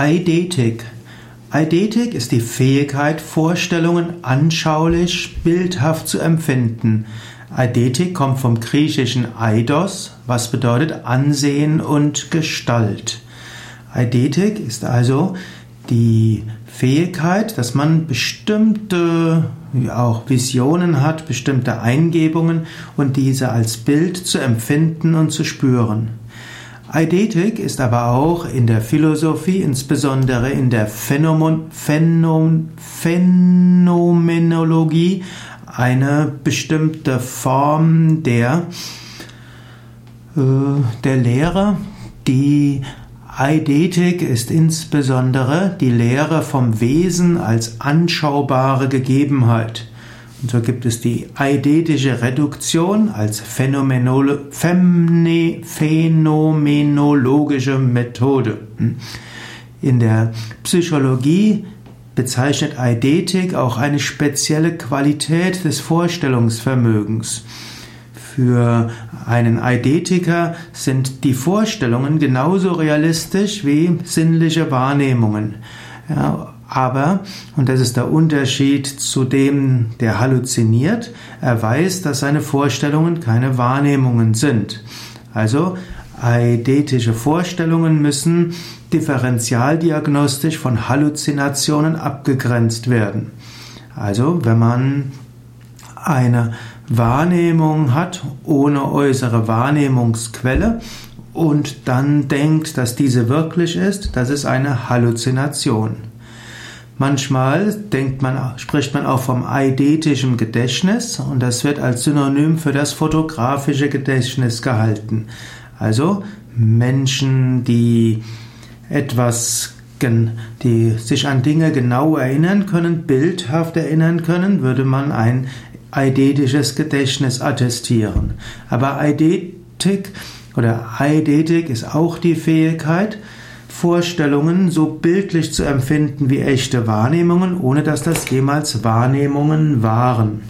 Eidetik. Eidetik ist die Fähigkeit, Vorstellungen anschaulich, bildhaft zu empfinden. Eidetik kommt vom griechischen eidos, was bedeutet Ansehen und Gestalt. Eidetik ist also die Fähigkeit, dass man bestimmte auch Visionen hat, bestimmte Eingebungen und diese als Bild zu empfinden und zu spüren. Eidetik ist aber auch in der Philosophie, insbesondere in der Phänomen, Phänomen, Phänomenologie, eine bestimmte Form der, äh, der Lehre. Die Eidetik ist insbesondere die Lehre vom Wesen als anschaubare Gegebenheit. Und so gibt es die eidetische Reduktion als Phänomenolo phänomenologische Methode. In der Psychologie bezeichnet Eidetik auch eine spezielle Qualität des Vorstellungsvermögens. Für einen Eidetiker sind die Vorstellungen genauso realistisch wie sinnliche Wahrnehmungen. Ja, aber, und das ist der Unterschied zu dem, der halluziniert, er weiß, dass seine Vorstellungen keine Wahrnehmungen sind. Also, eidetische Vorstellungen müssen differentialdiagnostisch von Halluzinationen abgegrenzt werden. Also, wenn man eine Wahrnehmung hat ohne äußere Wahrnehmungsquelle und dann denkt, dass diese wirklich ist, das ist eine Halluzination. Manchmal denkt man, spricht man auch vom eidetischen Gedächtnis und das wird als Synonym für das fotografische Gedächtnis gehalten. Also Menschen, die etwas, die sich an Dinge genau erinnern können, bildhaft erinnern können, würde man ein eidetisches Gedächtnis attestieren. Aber Eidetik oder Eidetik ist auch die Fähigkeit, Vorstellungen so bildlich zu empfinden wie echte Wahrnehmungen, ohne dass das jemals Wahrnehmungen waren.